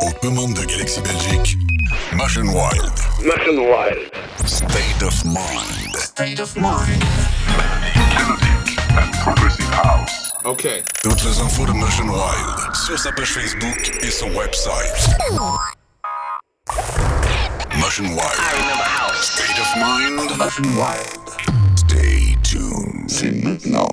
Aux commandes de Galaxy Belgique, Machine Wild. Machine Wild. State of Mind. State of Mind. Melodic and Progressive House. OK. Toutes les infos de Machine Wild sur sa page Facebook et son website. Machine Wild. I remember how. State of Mind. Machine Wild. Stay tuned. C'est maintenant.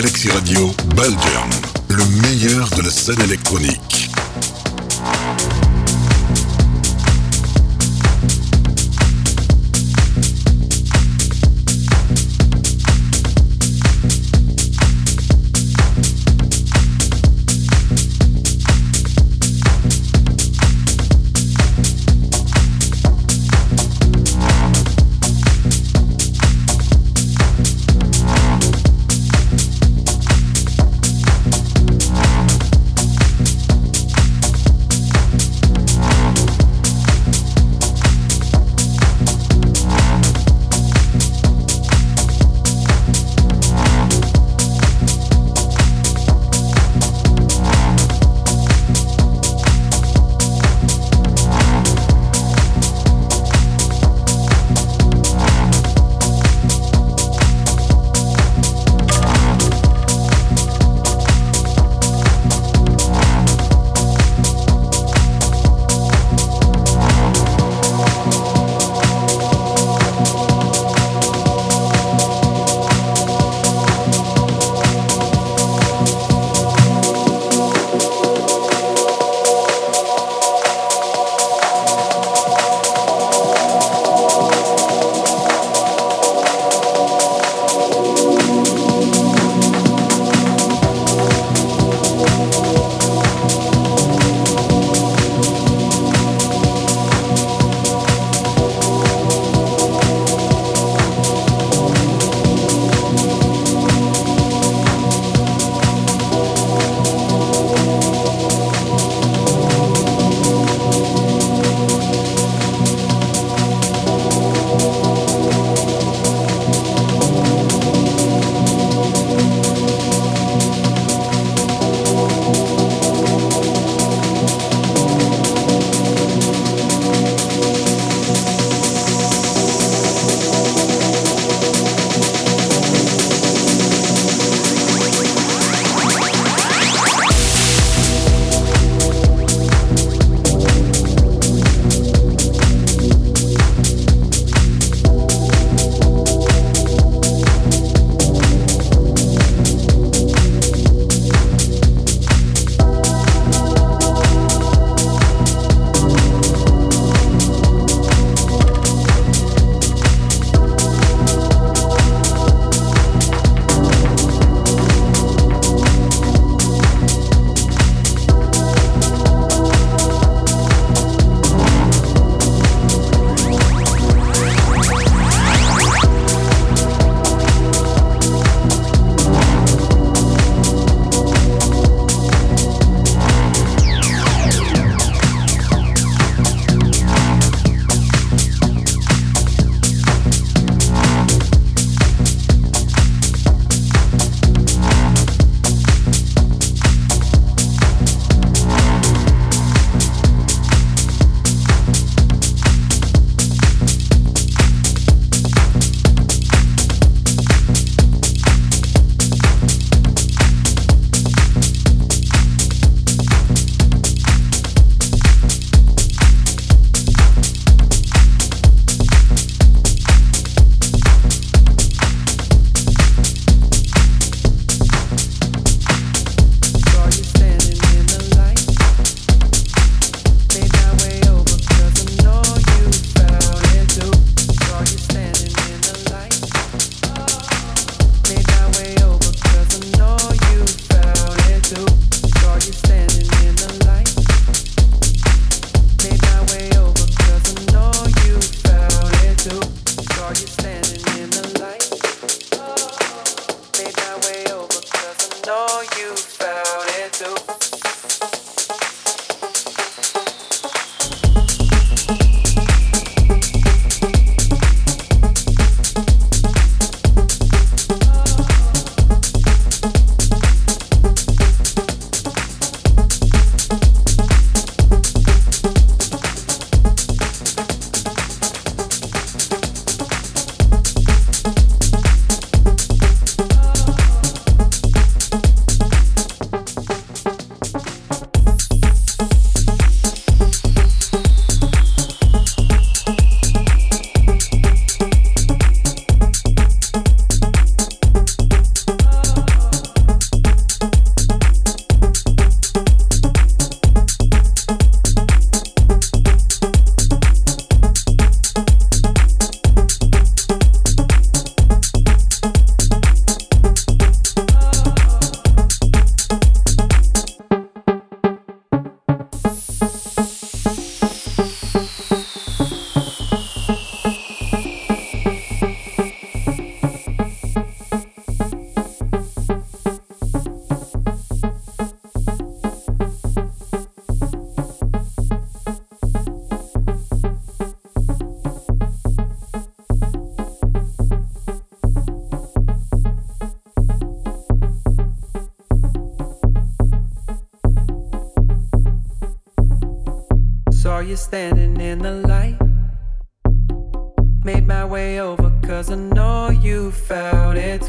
Galaxy Radio, Baldurn, le meilleur de la scène électronique.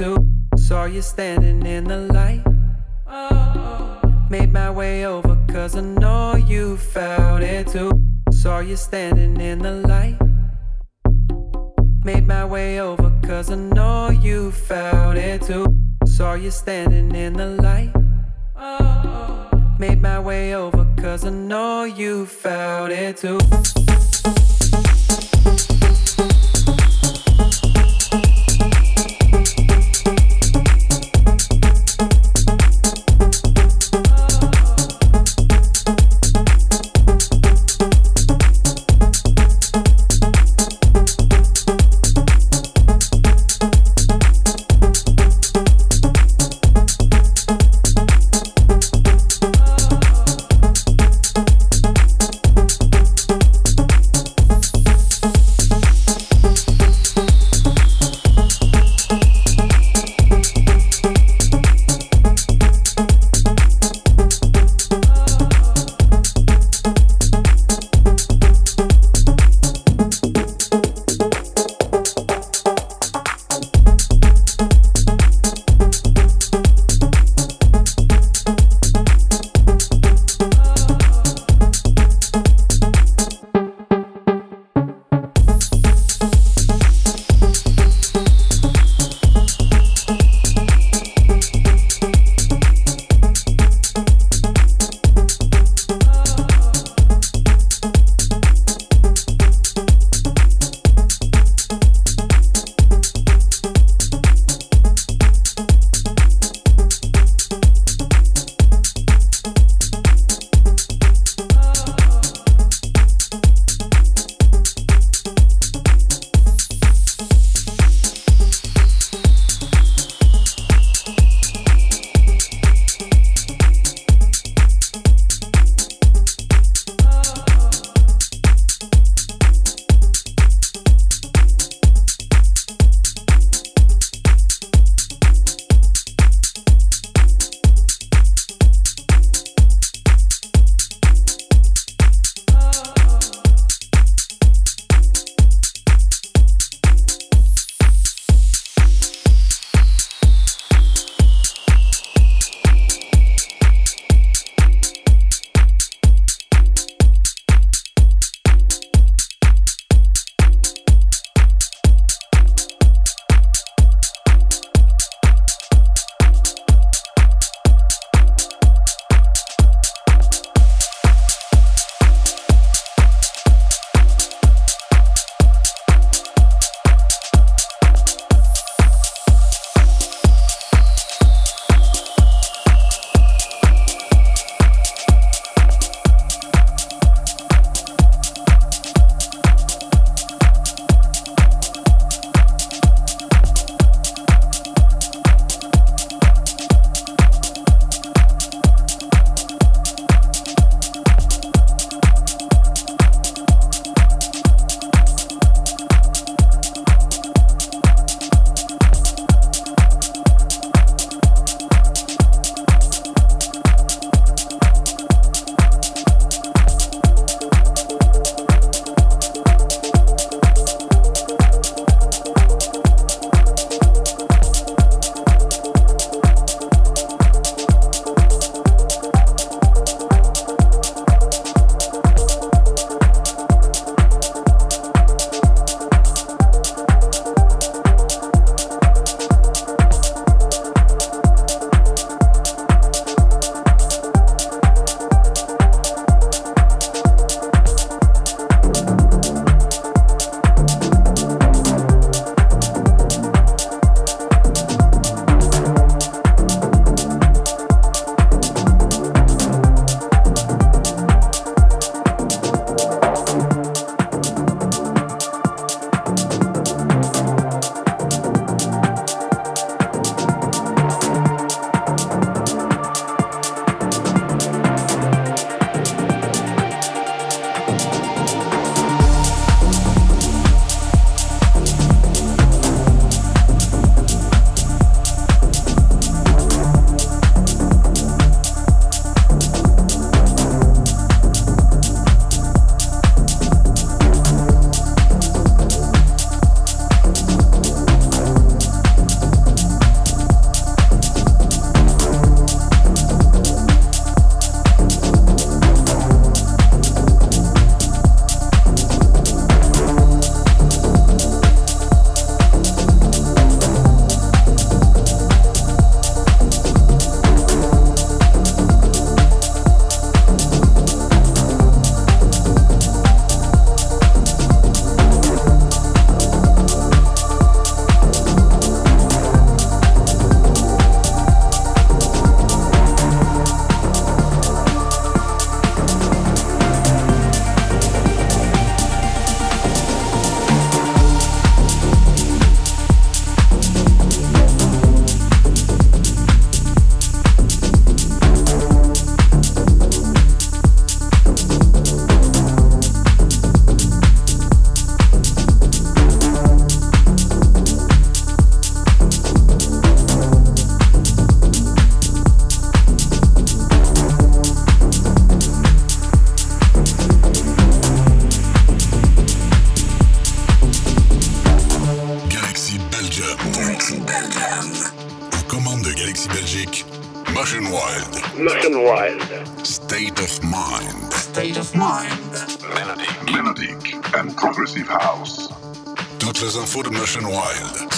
Too. Saw you standing in the light. Oh. Made my way over, cause I know you felt it too. Saw you standing in the light. Made my way over, cause I know you felt it too. Saw you standing in the light. Oh. Made my way over, cause I know you felt it too.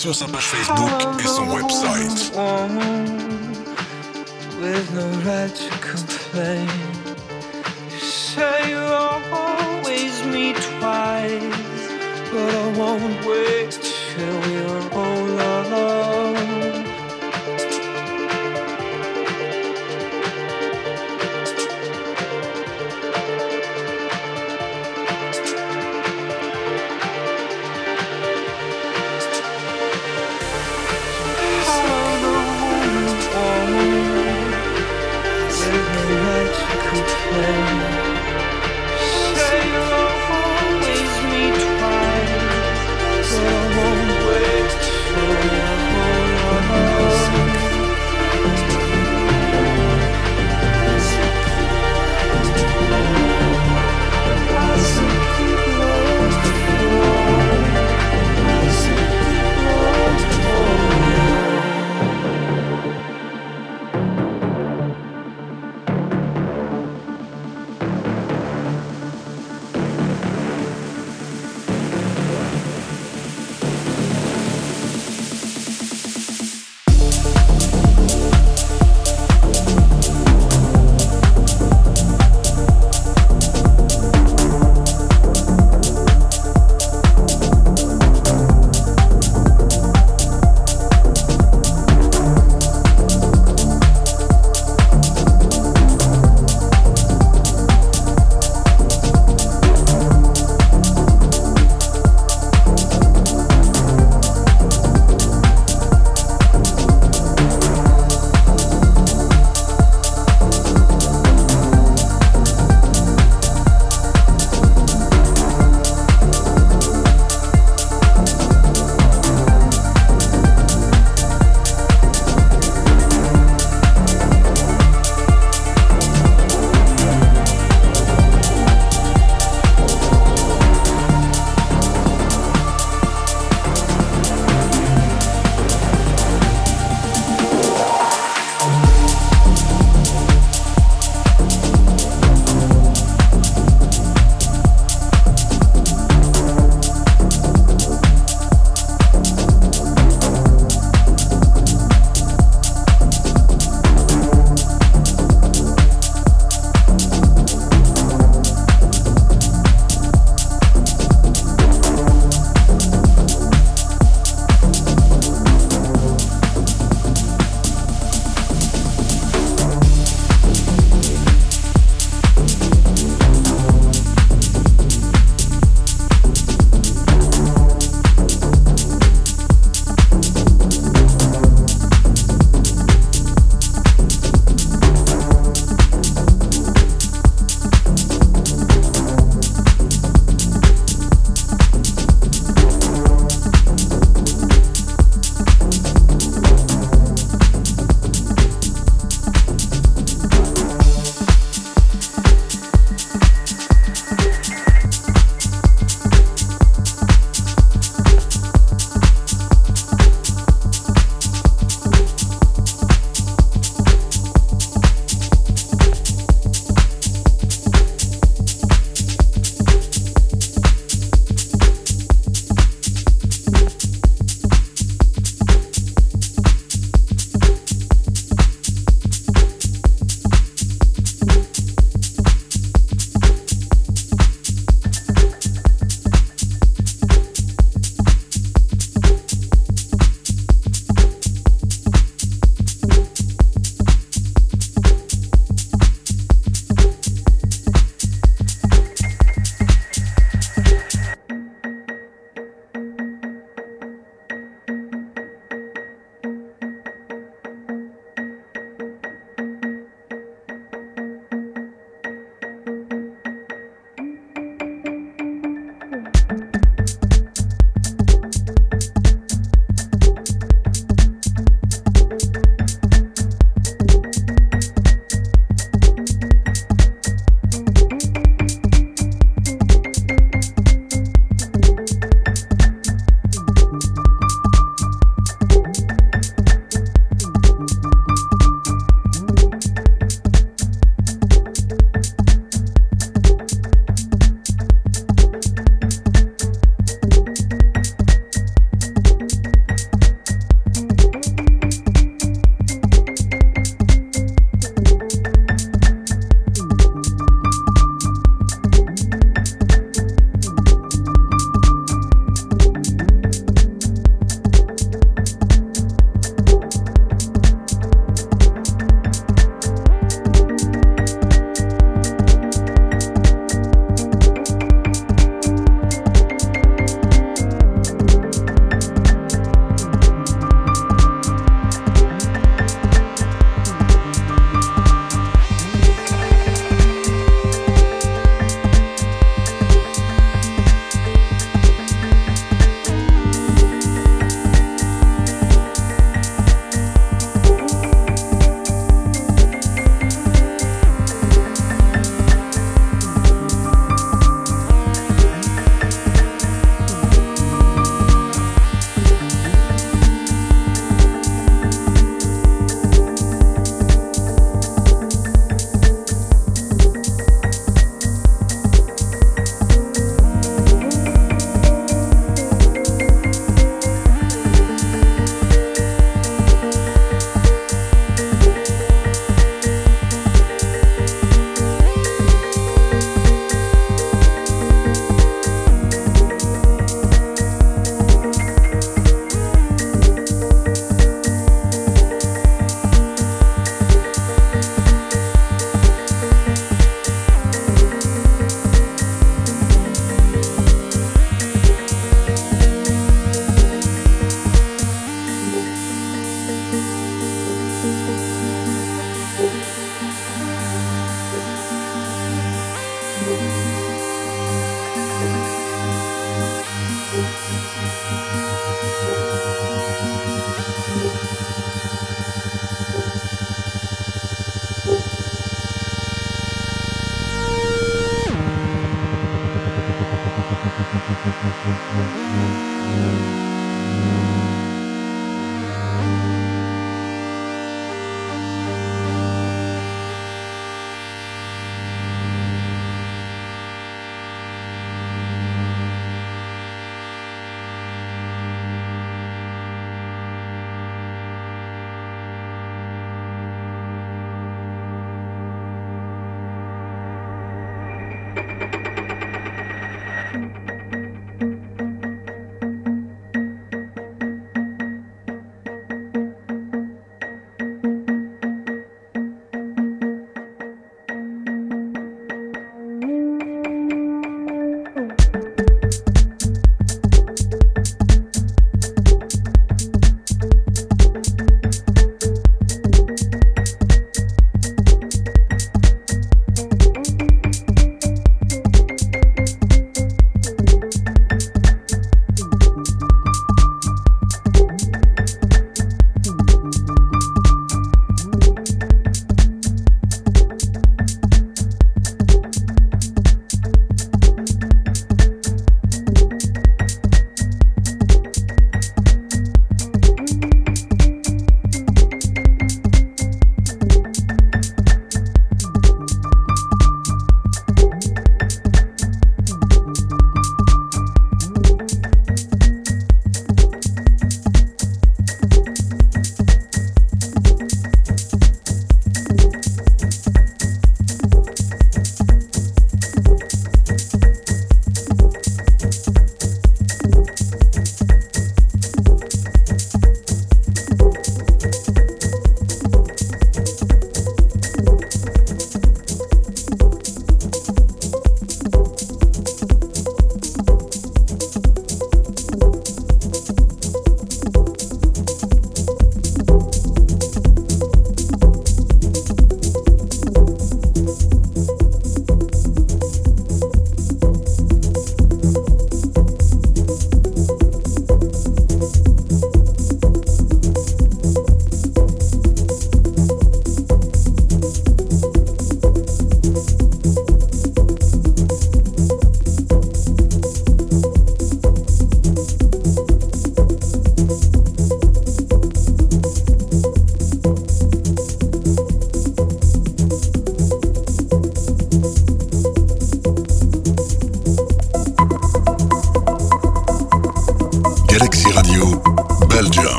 sur sa page Facebook et son website.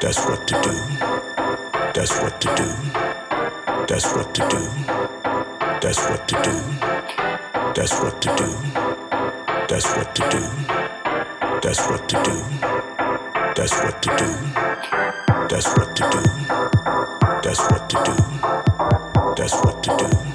That's what to do. That's what to do. That's what to do. That's what to do. That's what to do. That's what to do. That's what to do. That's what to do. That's what to do. That's what to do. That's what to do.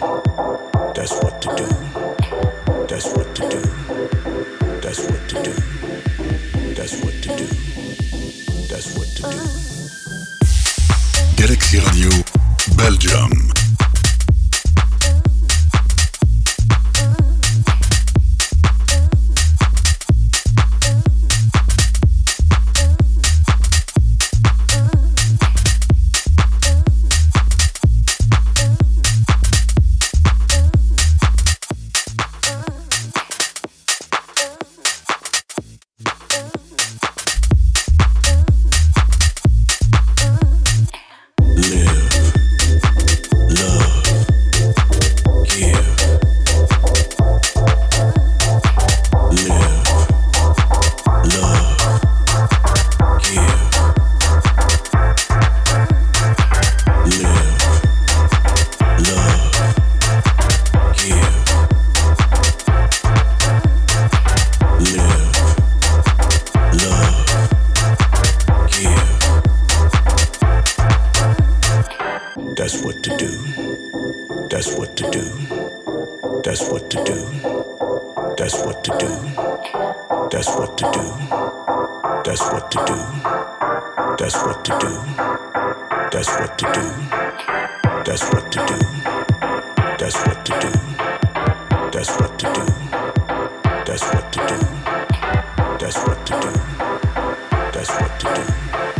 Música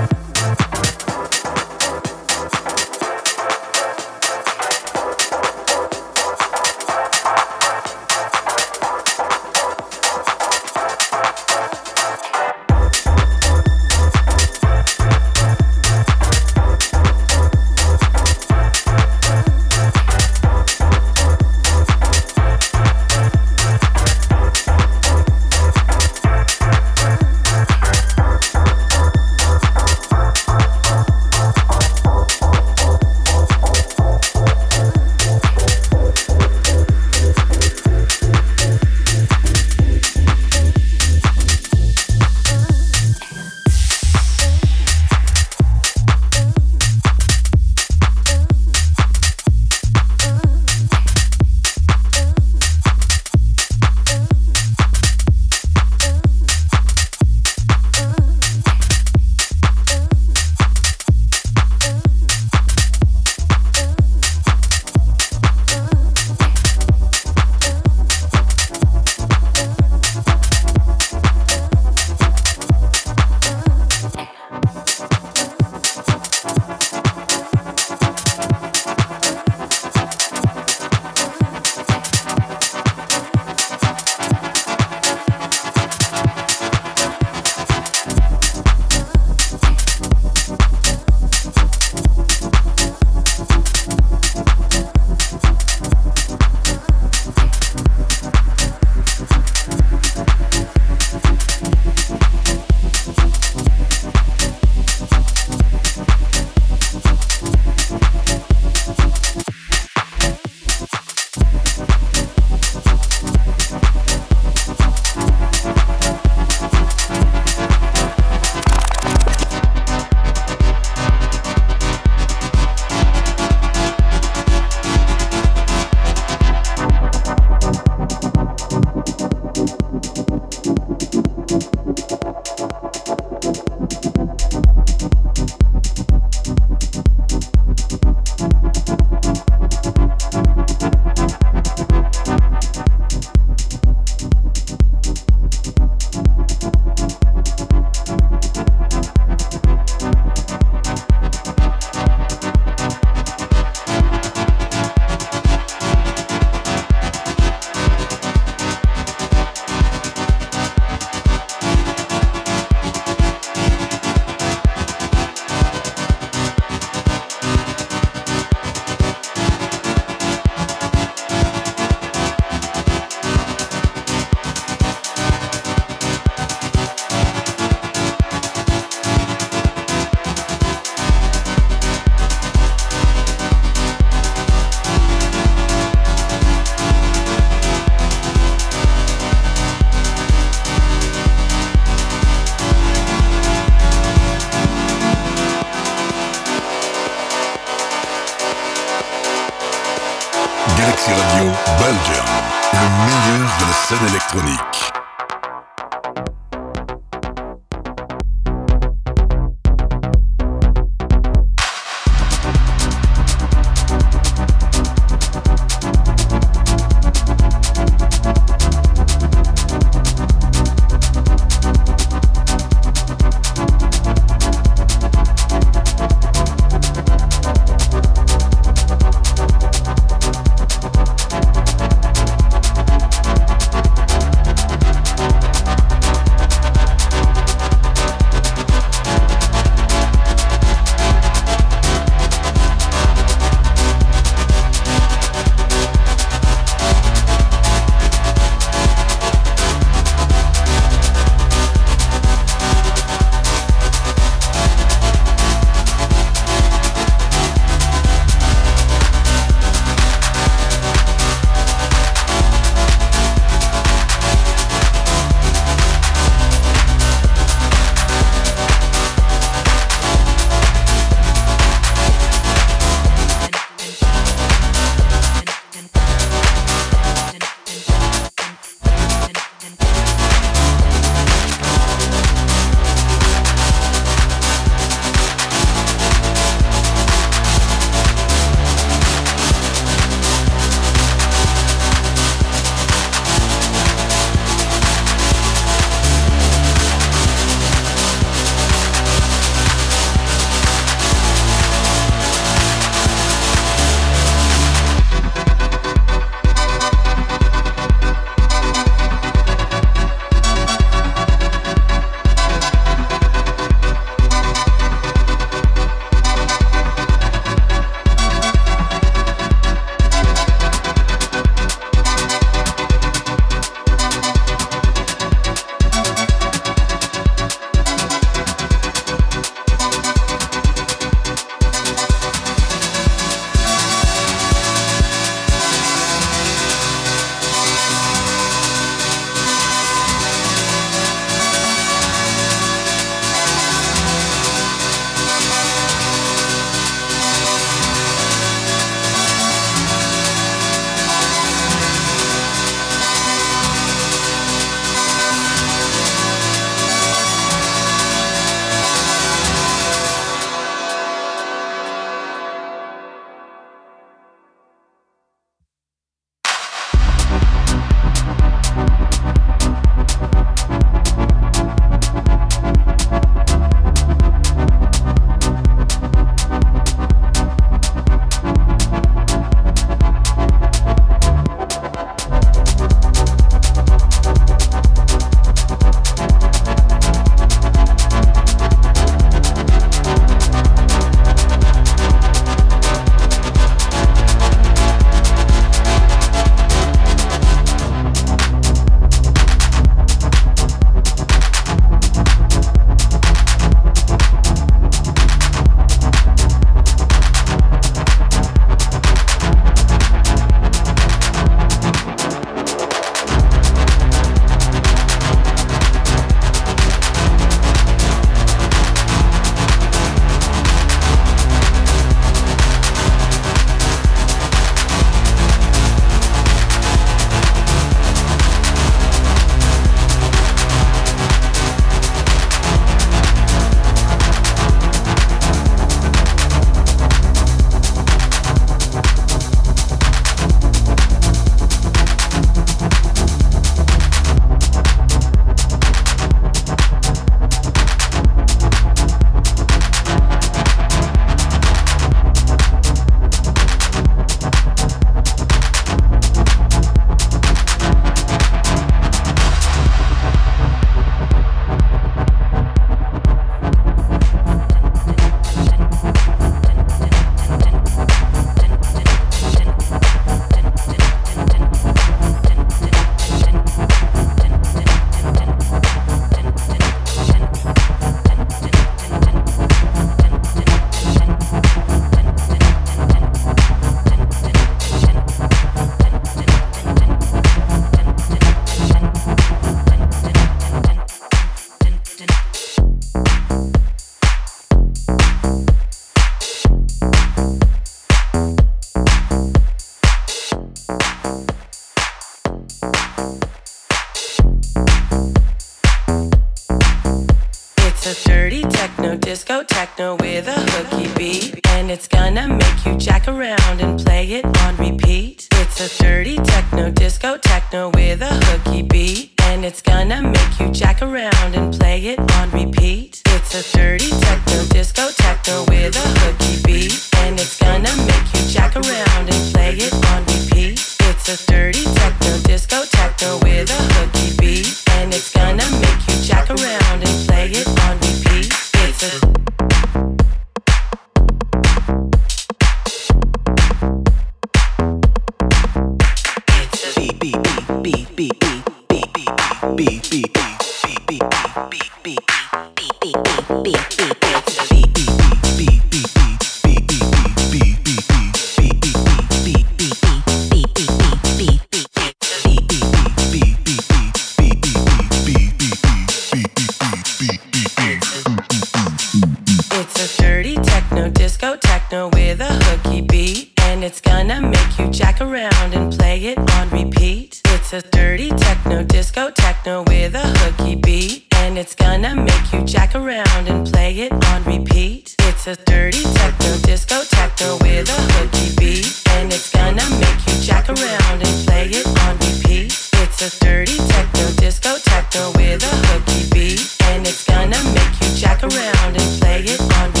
make you jack around and play it on repeat. It's a dirty techno disco techno with a hooky beat. And it's gonna make you jack around and play it on repeat. It's a dirty techno disco techno with a hooky beat. And it's gonna make you jack around and play it on repeat. It's a dirty techno disco techno with a hooky beat. And it's gonna make you jack around and play it on repeat.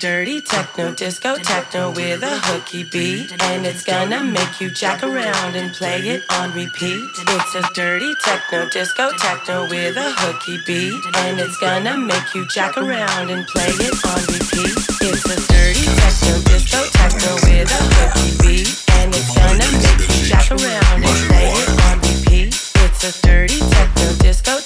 dirty techno, disco techno with a hooky beat. And it's gonna make you jack around and play it on repeat. It's a dirty techno, disco techno with a hooky beat. And it's gonna make you jack around and play it on repeat. It's a dirty techno, disco techno with a hooky beat. And it's gonna make you jack around and play it on repeat. It's a dirty techno, disco